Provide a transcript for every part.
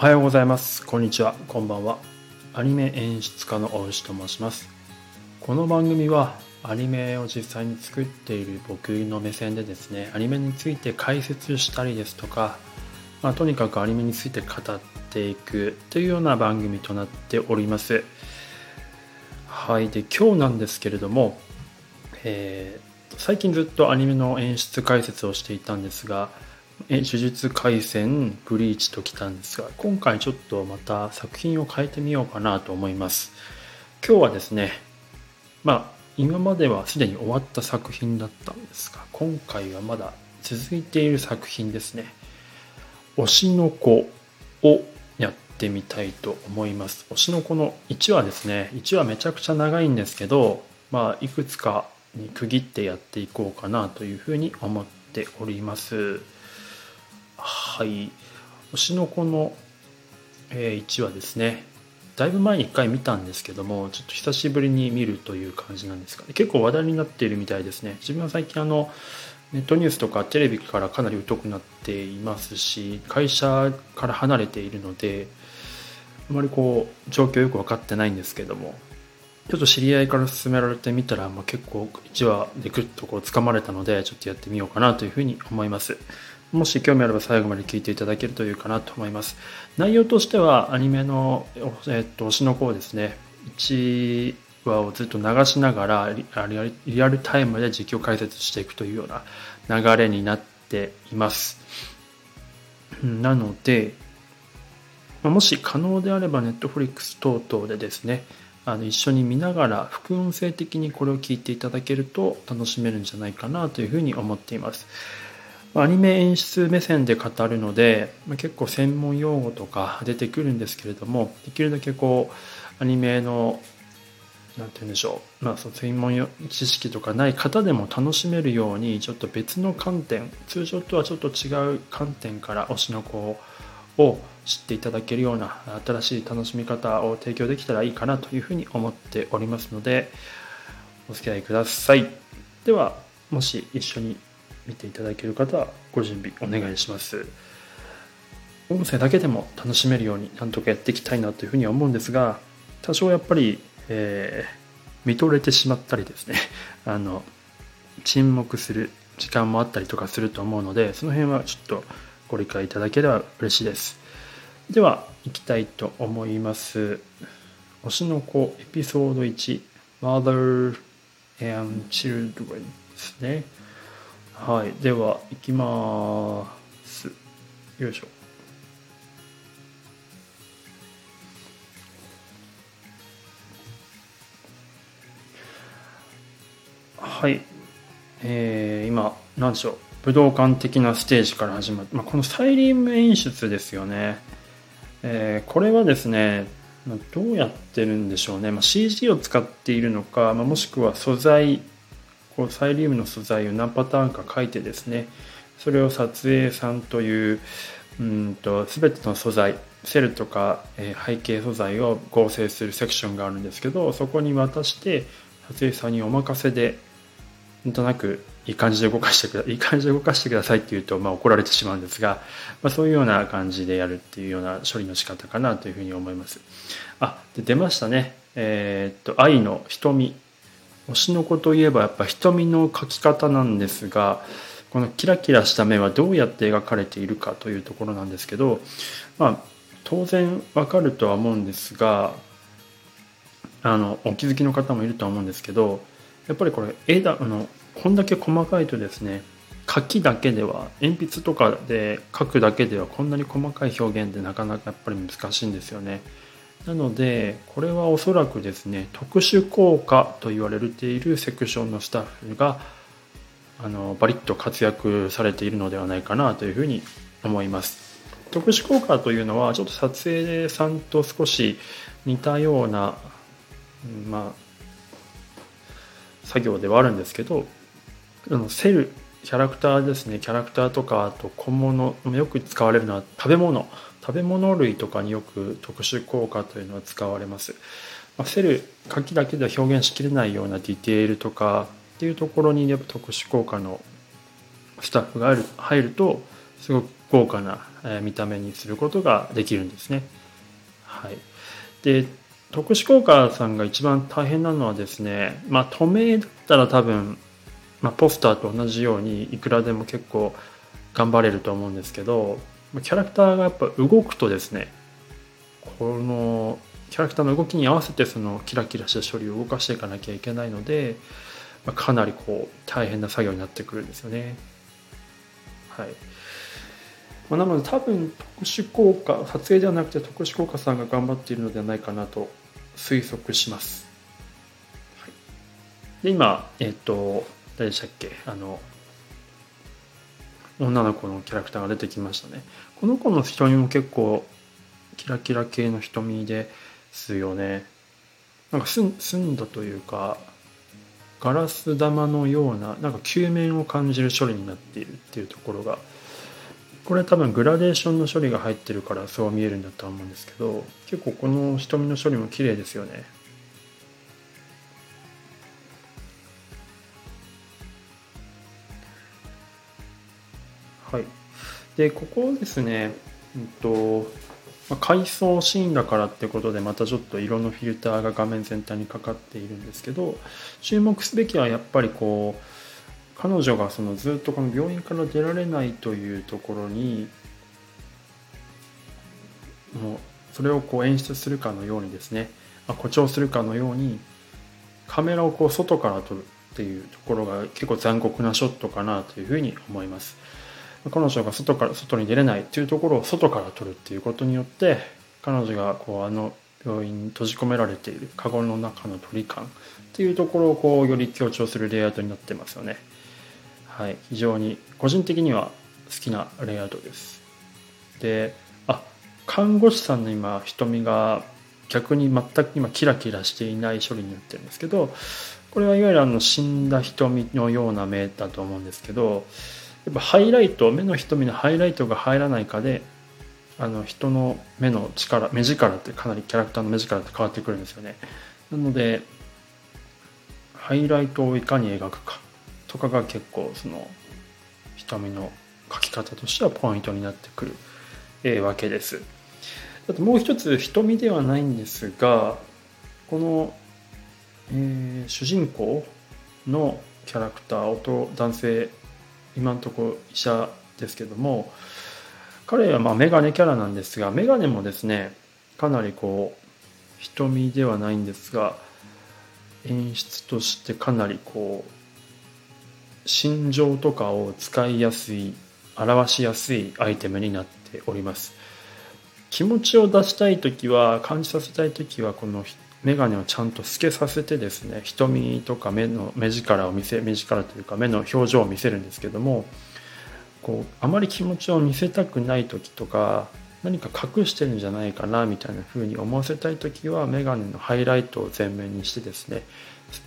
おはようございます。こんにちは。こんばんは。アニメ演出家の大石と申します。この番組はアニメを実際に作っている僕の目線でですねアニメについて解説したりですとか、まあ、とにかくアニメについて語っていくというような番組となっております。はい。で今日なんですけれども、えー、最近ずっとアニメの演出解説をしていたんですがえ呪術廻戦ブリーチときたんですが今回ちょっとまた作品を変えてみようかなと思います。今日はですねまあ今まではすでに終わった作品だったんですが今回はまだ続いている作品ですね。推しの子をやってみたいと思います。推しの子の1話ですね。1話めちゃくちゃ長いんですけどまあいくつかに区切ってやっていこうかなというふうに思っております。はい。推しの子の、え1話ですね。だいぶ前に1回見たんですけどもちょっと久しぶりに見るという感じなんですか結構話題になっているみたいですね。自分は最近あのネットニュースとかテレビからかなり疎くなっていますし会社から離れているのであまりこう状況よく分かってないんですけどもちょっと知り合いから勧められてみたら、まあ、結構1話でグッとこう掴まれたのでちょっとやってみようかなというふうに思います。もし興味あれば最後まで聞いていただけるというかなと思います。内容としてはアニメの、えっと、推しの子ですね。1話をずっと流しながらリアルタイムで実況解説していくというような流れになっています。なので、もし可能であれば Netflix 等々でですね、あの一緒に見ながら副音声的にこれを聞いていただけると楽しめるんじゃないかなというふうに思っています。アニメ演出目線で語るので結構専門用語とか出てくるんですけれどもできるだけこうアニメの何て言うんでしょう、まあ、その専門知識とかない方でも楽しめるようにちょっと別の観点通常とはちょっと違う観点から推しの子を知っていただけるような新しい楽しみ方を提供できたらいいかなというふうに思っておりますのでお付き合いください。ではもし一緒に見ていただける方はご準備お願いします。音声だけでも楽しめるようになんとかやっていきたいなというふうには思うんですが多少やっぱり、えー、見とれてしまったりですね あの沈黙する時間もあったりとかすると思うのでその辺はちょっとご理解いただければ嬉しいです。では行きたいと思います。推しの子エピソード1 Mother and Children ですね。はいでは行きます。よいしょ。はい。えー、今何でしょう。武道館的なステージから始まって、まあ、このサイリウム演出ですよね、えー、これはですねどうやってるんでしょうね、まあ、CG を使っているのか、まあ、もしくは素材こうサイリウムの素材を何パターンか書いてですねそれを撮影さんといううんと全ての素材セルとか、え背景素材を合成するセクションがあるんですけどそこに渡して撮影さんにお任せでなんとなくいい感じで動かしてくだいい感じで動かしてくださいって言うと、まあ、怒られてしまうんですが、まあ、そういうような感じでやるっていうような処理の仕方かなというふうに思います。あで出ましたね。えー、っと愛の瞳。推しの子といえばやっぱ瞳の描き方なんですがこのキラキラした目はどうやって描かれているかというところなんですけどまあ当然わかるとは思うんですがあのお気づきの方もいるとは思うんですけどやっぱりこれ絵だあのこんだけ細かいとですね書きだけでは鉛筆とかで書くだけではこんなに細かい表現ってなかなかやっぱり難しいんですよね。なのでこれはおそらくですね特殊効果と言われているセクションのスタッフがあのバリッと活躍されているのではないかなというふうに思います。特殊効果というのはちょっと撮影さんと少し似たようなまあ作業ではあるんですけどあのセルキャラクターですねキャラクターとかあと小物よく使われるのは食べ物食べ物類とかによく特殊効果というのは使われます。まあ、セル書きだけでは表現しきれないようなディテールとかっていうところにやっぱ特殊効果のスタッフが入るとすごく豪華な見た目にすることができるんですね。はい、で特殊効果さんが一番大変なのはですね、まあ、透明だったら多分、まあ、ポスターと同じようにいくらでも結構頑張れると思うんですけどキャラクターがやっぱ動くとですねこのキャラクターの動きに合わせてそのキラキラした処理を動かしていかなきゃいけないので、まあ、かなりこう大変な作業になってくるんですよね。はいまあ、なので多分特殊効果撮影ではなくて特殊効果さんが頑張っているのではないかなと推測します。はい、で今えっ、ー、と誰でしたっけ？あの女の子のキャラクターが出てきましたね。この子の瞳も結構キラキラ系の瞳ですよね。なんか澄んだというかガラス玉のようななんか球面を感じる処理になっているっていうところがこれ多分グラデーションの処理が入ってるからそう見えるんだとは思うんですけど結構この瞳の処理も綺麗ですよねはい。でここですねうんとま階層シーンだからってことでまたちょっと色のフィルターが画面全体にかかっているんですけど注目すべきはやっぱりこう彼女がそのずっとこの病院から出られないというところにもうそれをこう演出するかのようにですね誇張するかのようにカメラをこう外から撮るっていうところが結構残酷なショットかなというふうに思います。彼女が外から外に出れないっていうところを外から撮るっていうことによって彼女がこうあの病院に閉じ込められているカゴの中の鳥感っていうところをこうより強調するレイアウトになってますよねはい、非常に個人的には好きなレイアウトです。で、あ、看護師さんの今瞳が逆に全く今キラキラしていない処理になってるんですけど、これはいわゆるあの死んだ瞳のような目だと思うんですけど、やっぱハイライト、目の瞳のハイライトが入らないかで、あの人の目の力、目力ってかなりキャラクターの目力って変わってくるんですよね。なので、ハイライトをいかに描くか。とかが結構その瞳の描き方としてはポイントになってくる、えー、わけです。あともう一つ瞳ではないんですがこの、えー、主人公のキャラクター男性今のところ医者ですけども彼はまあメガネキャラなんですがメガネもですねかなりこう瞳ではないんですが演出としてかなりこう心情とかを使いやすい表しやすいアイテムになっております。気持ちを出したい時は感じさせたい時はこの眼鏡をちゃんと透けさせてですね瞳とか目の目力を見せ目力というか目の表情を見せるんですけどもこうあまり気持ちを見せたくない時とか何か隠してるんじゃないかなみたいな風に思わせたい時は眼鏡のハイライトを前面にしてですね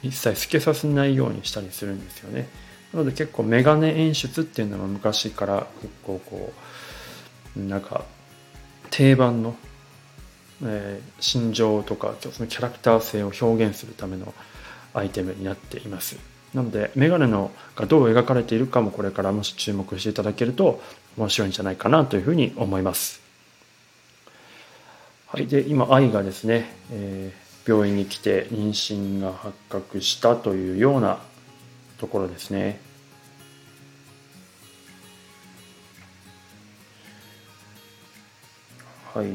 一切透けさせないようにしたりするんですよね。なので結構メガネ演出っていうのは昔から結構こうなんか定番の、えー、心情とかそのキャラクター性を表現するためのアイテムになっていますなのでメガネのがどう描かれているかもこれからもし注目していただけると面白いんじゃないかなというふうに思いますはいで今愛がですね、えー、病院に来て妊娠が発覚したというようなところですね。はい。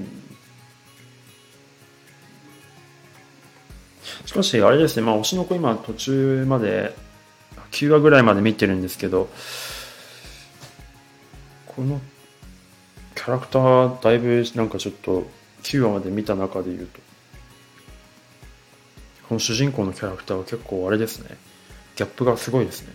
しかし、あれですね、まあ、推しの子今途中まで、9話ぐらいまで見てるんですけど、このキャラクター、だいぶなんかちょっと9話まで見た中で言うと、この主人公のキャラクターは結構あれですね。ギャップがすごいですね。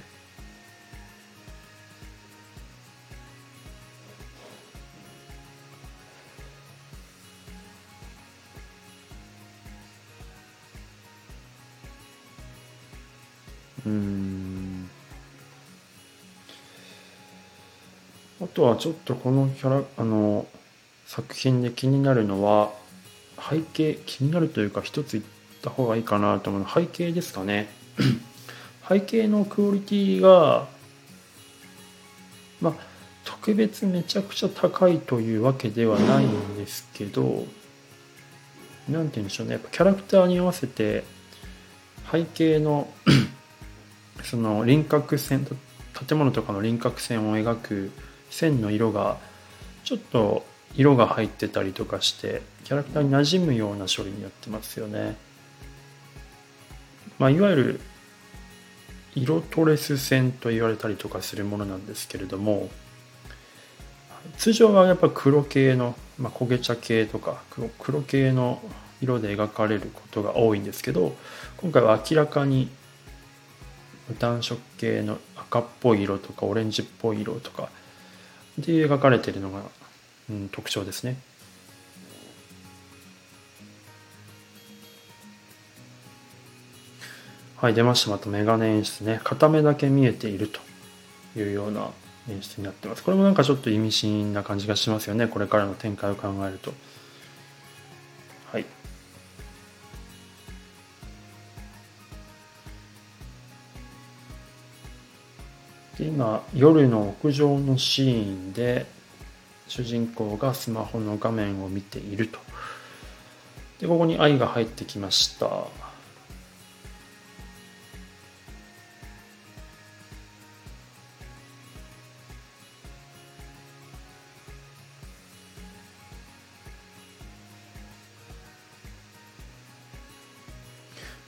うん。あとはちょっとこのキャラあの作品で気になるのは背景気になるというか一つ言った方がいいかなと思う。の背景ですかね。背景のクオリティがま特別めちゃくちゃ高いというわけではないんですけど何て言うんでしょうね。やっぱキャラクターに合わせて背景の その輪郭線建物とかの輪郭線を描く線の色がちょっと色が入ってたりとかしてキャラクターに馴染むような処理になってますよね。まあ、いわゆる色トレス線と言われたりとかするものなんですけれども通常はやっぱ黒系の、まあ、焦げ茶系とか黒黒系の色で描かれることが多いんですけど今回は明らかに暖色系の赤っぽい色とかオレンジっぽい色とかで描かれているのが、うん、特徴ですね。はい、出ました。またメガネ演出ね。片目だけ見えているというような演出になってます。これもなんかちょっと意味深な感じがしますよね。これからの展開を考えると。で今、夜の屋上のシーンで、主人公がスマホの画面を見ていると。で、ここに愛が入ってきました。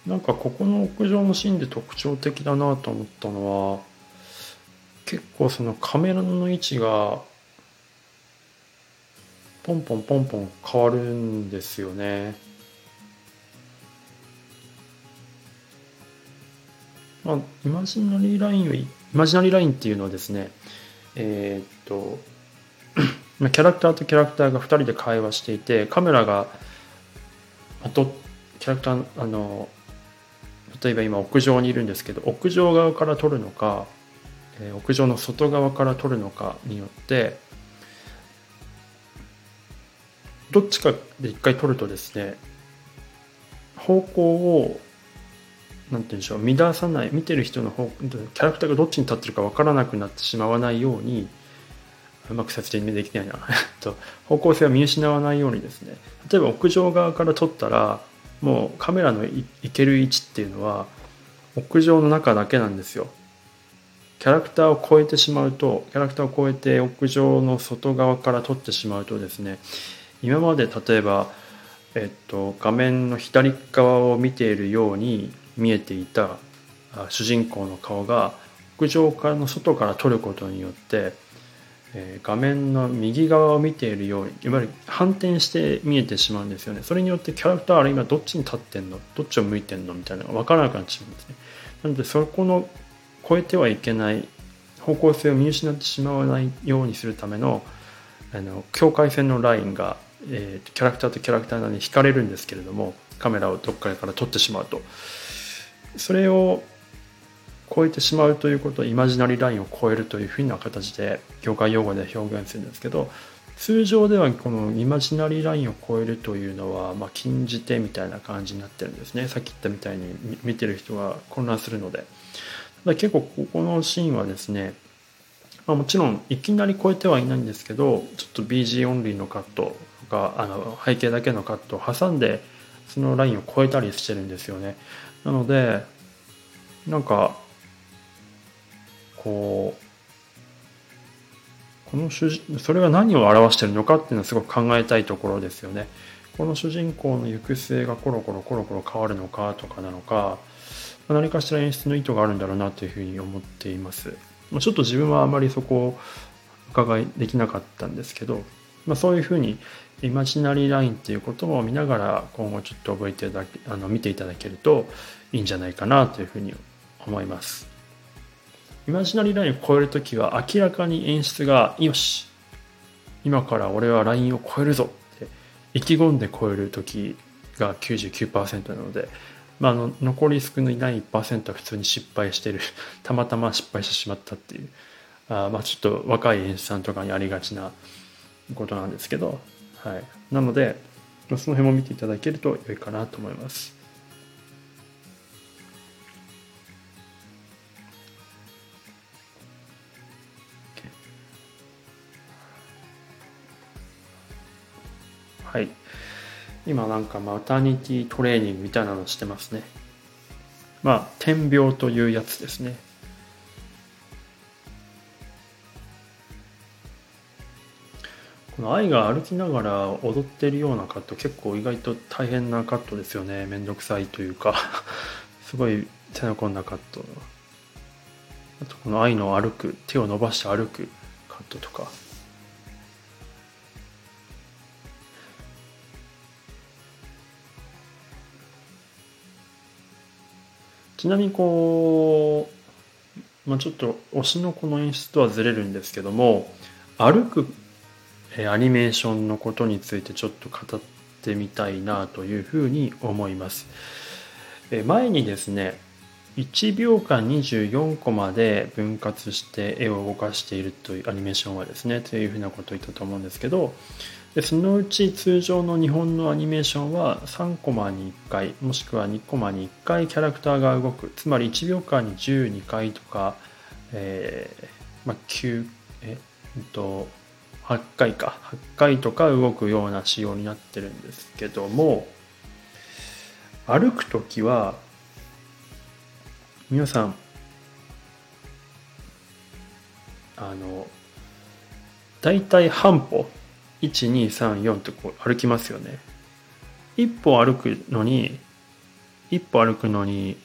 なんかここの屋上のシーンで特徴的だなと思ったのは結構そのカメラの位置がポンポンポンポン変わるんですよね。まあ、イマジナリーラインをイマジナリーラインっていうのはですねえー、っと キャラクターとキャラクターが2人で会話していてカメラがあとキャラクターあの例えば今屋上にいるんですけど屋上側から撮るのか、え屋上の外側から撮るのかによってどっちかで一回撮るとですね方向をなんて言うんでしょう乱さない見てる人の方キャラクターがどっちに立ってるか分からなくなってしまわないようにうまく説明できないな と方向性を見失わないようにですね例えば屋上側から撮ったらもうカメラの行ける位置っていうのは屋上の中だけなんですよ。キャラクターを超えてしまうとキャラクターを超えて屋上の外側から撮ってしまうとですね今まで例えば、えっと、画面の左側を見ているように見えていた主人公の顔が屋上からの外から撮ることによってえ画面の右側を見ているようにいわゆる反転して見えてしまうんですよね。それによってキャラクターは今どっちに立ってんの？どっちを向いてんの？みたいなのが分からなくなってしまうんですね。なのでそこの超えてはいけない方向性を見失ってしまわないようにするためのあの境界線のラインが、えー、キャラクターとキャラクターのに引かれるんですけれどもカメラをどっかから撮ってしまうと。それを超えてしまうということをイマジナリーラインを超えるというふうな形で業界用語で表現するんですけど通常ではこのイマジナリーラインを超えるというのは、まあ、禁じ手みたいな感じになってるんですね。さっき言ったみたいに見てる人が混乱するので。結構ここのシーンはですね、まあ、もちろんいきなり超えてはいないんですけどちょっと BG オンリーのカットとかあの背景だけのカットを挟んでそのラインを超えたりしてるんですよねなのでなんかこうこの主人それが何を表してるのかっていうのはすごく考えたいところですよね。この主人公の行く末がコロコロコロコロ変わるのかとかなのか何かしら演出の意図があるんだろうなというふうに思っています。ちょっと自分はあまりそこを伺いできなかったんですけど、まあ、そういうふうにイマジナリーラインっていうことも見ながら今後ちょっと覚えていただけあの見ていただけるといいんじゃないかなというふうに思います。イマジナリーラインを超えるときは明らかに演出がよし今から俺はラインを超えるぞって意気込んで超えるときが99%なので、まあ、あの残り少ない1%は普通に失敗してる。たまたま失敗してしまったっていう。あまあちょっと若い演出さんとかにありがちなことなんですけど、はい、なのでその辺も見ていただけると良いかなと思います。はい。今なんかマタニティトレーニングみたいなのしてますね。まあ点描というやつですね。この愛が歩きながら踊ってるようなカット結構意外と大変なカットですよね。めんどくさいというか。すごい手の込んだカット。あとこの愛の歩く手を伸ばして歩くカットとか。ちなみにこう、まあ、ちょっと推しのこの演出とはずれるんですけども歩くアニメーションのことについてちょっと語ってみたいなというふうに思います。前にですね1秒間24コマで分割して絵を動かしているというアニメーションはですねというふうなことを言ったと思うんですけどでそのうち通常の日本のアニメーションは3コマに1回もしくは2コマに1回キャラクターが動く。つまり1秒間に12回とか、えーまあ、9えっと8回か。8回とか動くような仕様になってるんですけども歩く時は皆さんあの大体半歩1234ってこう歩きますよね。一歩歩くのに一歩歩くのに、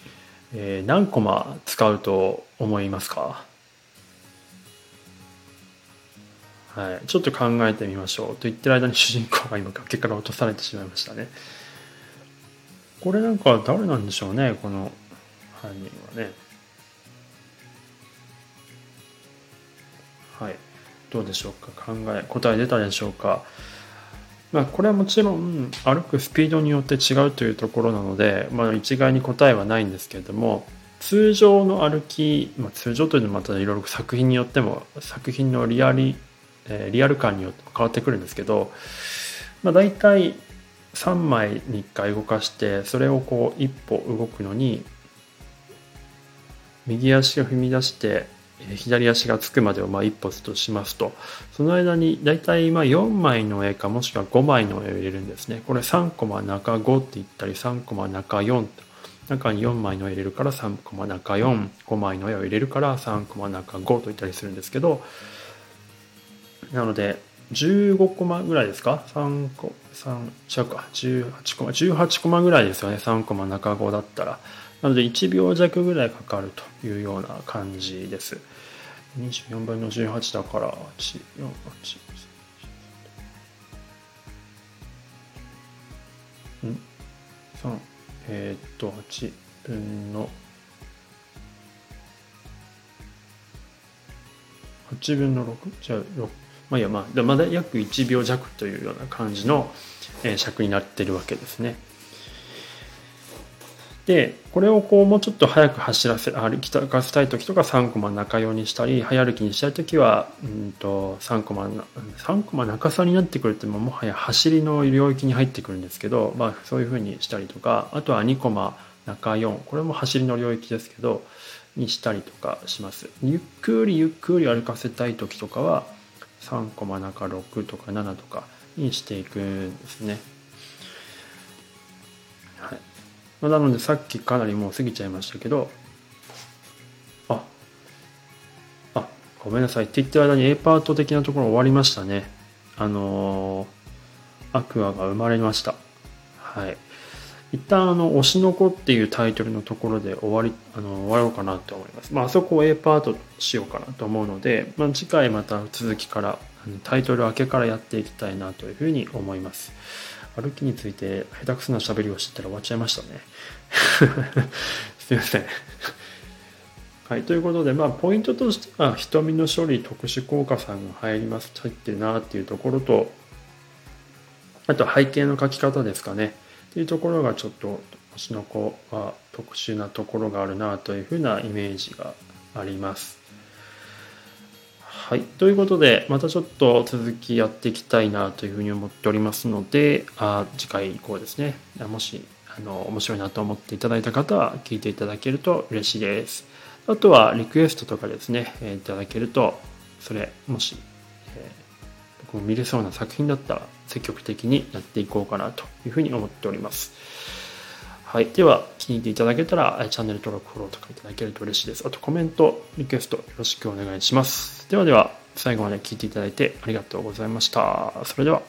えー、何コマ使うと思いますか？はい、ちょっと考えてみましょう。と言ってる間に主人公が今崖から落とされてしまいましたね。これなんか誰なんでしょうねこの犯人はね。はい。どうでしょうか？考え答え出たでしょうか？まあこれはもちろん歩くスピードによって違うというところなので、まあ、一概に答えはないんですけれども通常の歩き、まあ、通常というのはまたいろいろ作品によっても作品のリアリえ、リアル感によって変わってくるんですけど、まあ、大体3枚に1回動かしてそれをこう一歩動くのに右足を踏み出して左足がつくまでをまあ一歩としますとその間に大体まあ4枚の絵かもしくは5枚の絵を入れるんですねこれ3コマ中5って言ったり3コマ中4と中に4枚の絵入れるから3コマ中45枚の絵を入れるから3コマ中5と言ったりするんですけどなので、15コマぐらいですか ?3 個、3、違うか、18コマ、18コマぐらいですよね。3コマ中5だったら。なので、1秒弱ぐらいかかるというような感じです。24分の18だから、8、4、8、ん ?3、えー、っと、8分の8分の 6? じゃあ6まあいやまあまだ約1秒弱というような感じの、え尺になってるわけですね。でこれをこうもうちょっと早く走らせ歩きたかせたい時とか3コマ中用にしたり早歩きにしたい時はうんと3コマ3コマ中差になってくるってももはや走りの領域に入ってくるんですけど、まあ、そういうふうにしたりとかあとは2コマ中4これも走りの領域ですけどにしたりとかしますゆっくりゆっくり歩かせたい時とかは3コマ中6とか7とかにしていくんですね。はいまあ、なのでさっきかなりもう過ぎちゃいましたけどああごめんなさいって言ってる間に A パート的なところ終わりましたね。あのー、アクアが生まれました。はい。一旦あの、推しの子っていうタイトルのところで終わり、あの、終わろうかなと思います。まあ、あそこを A パートしようかなと思うので、まあ、次回また続きから、タイトル明けからやっていきたいなというふうに思います。歩きについて下手くそな喋りをしてたら終わっちゃいましたね。すいません。はい、ということで、まあ、ポイントとしては、瞳の処理特殊効果さんが入ります、入ってるなっていうところと、あと背景の書き方ですかね。っていうところがちょっと星の子は特殊なところがあるなというふうなイメージがあります。はい。ということで、またちょっと続きやっていきたいなというふうに思っておりますので、あ次回以降ですね、もし、あの、面白いなと思っていただいた方は、聞いていただけると嬉しいです。あとは、リクエストとかですね、えいただけると、それ、もし、えー、僕も見れそうな作品だったら、積極的にやっていこうかなというふうに思っております。はい。では、気に入っていただけたら、チャンネル登録、フォローとかいただけると嬉しいです。あと、コメント、リクエストよろしくお願いします。ではでは、最後まで聞いていただいてありがとうございました。それでは。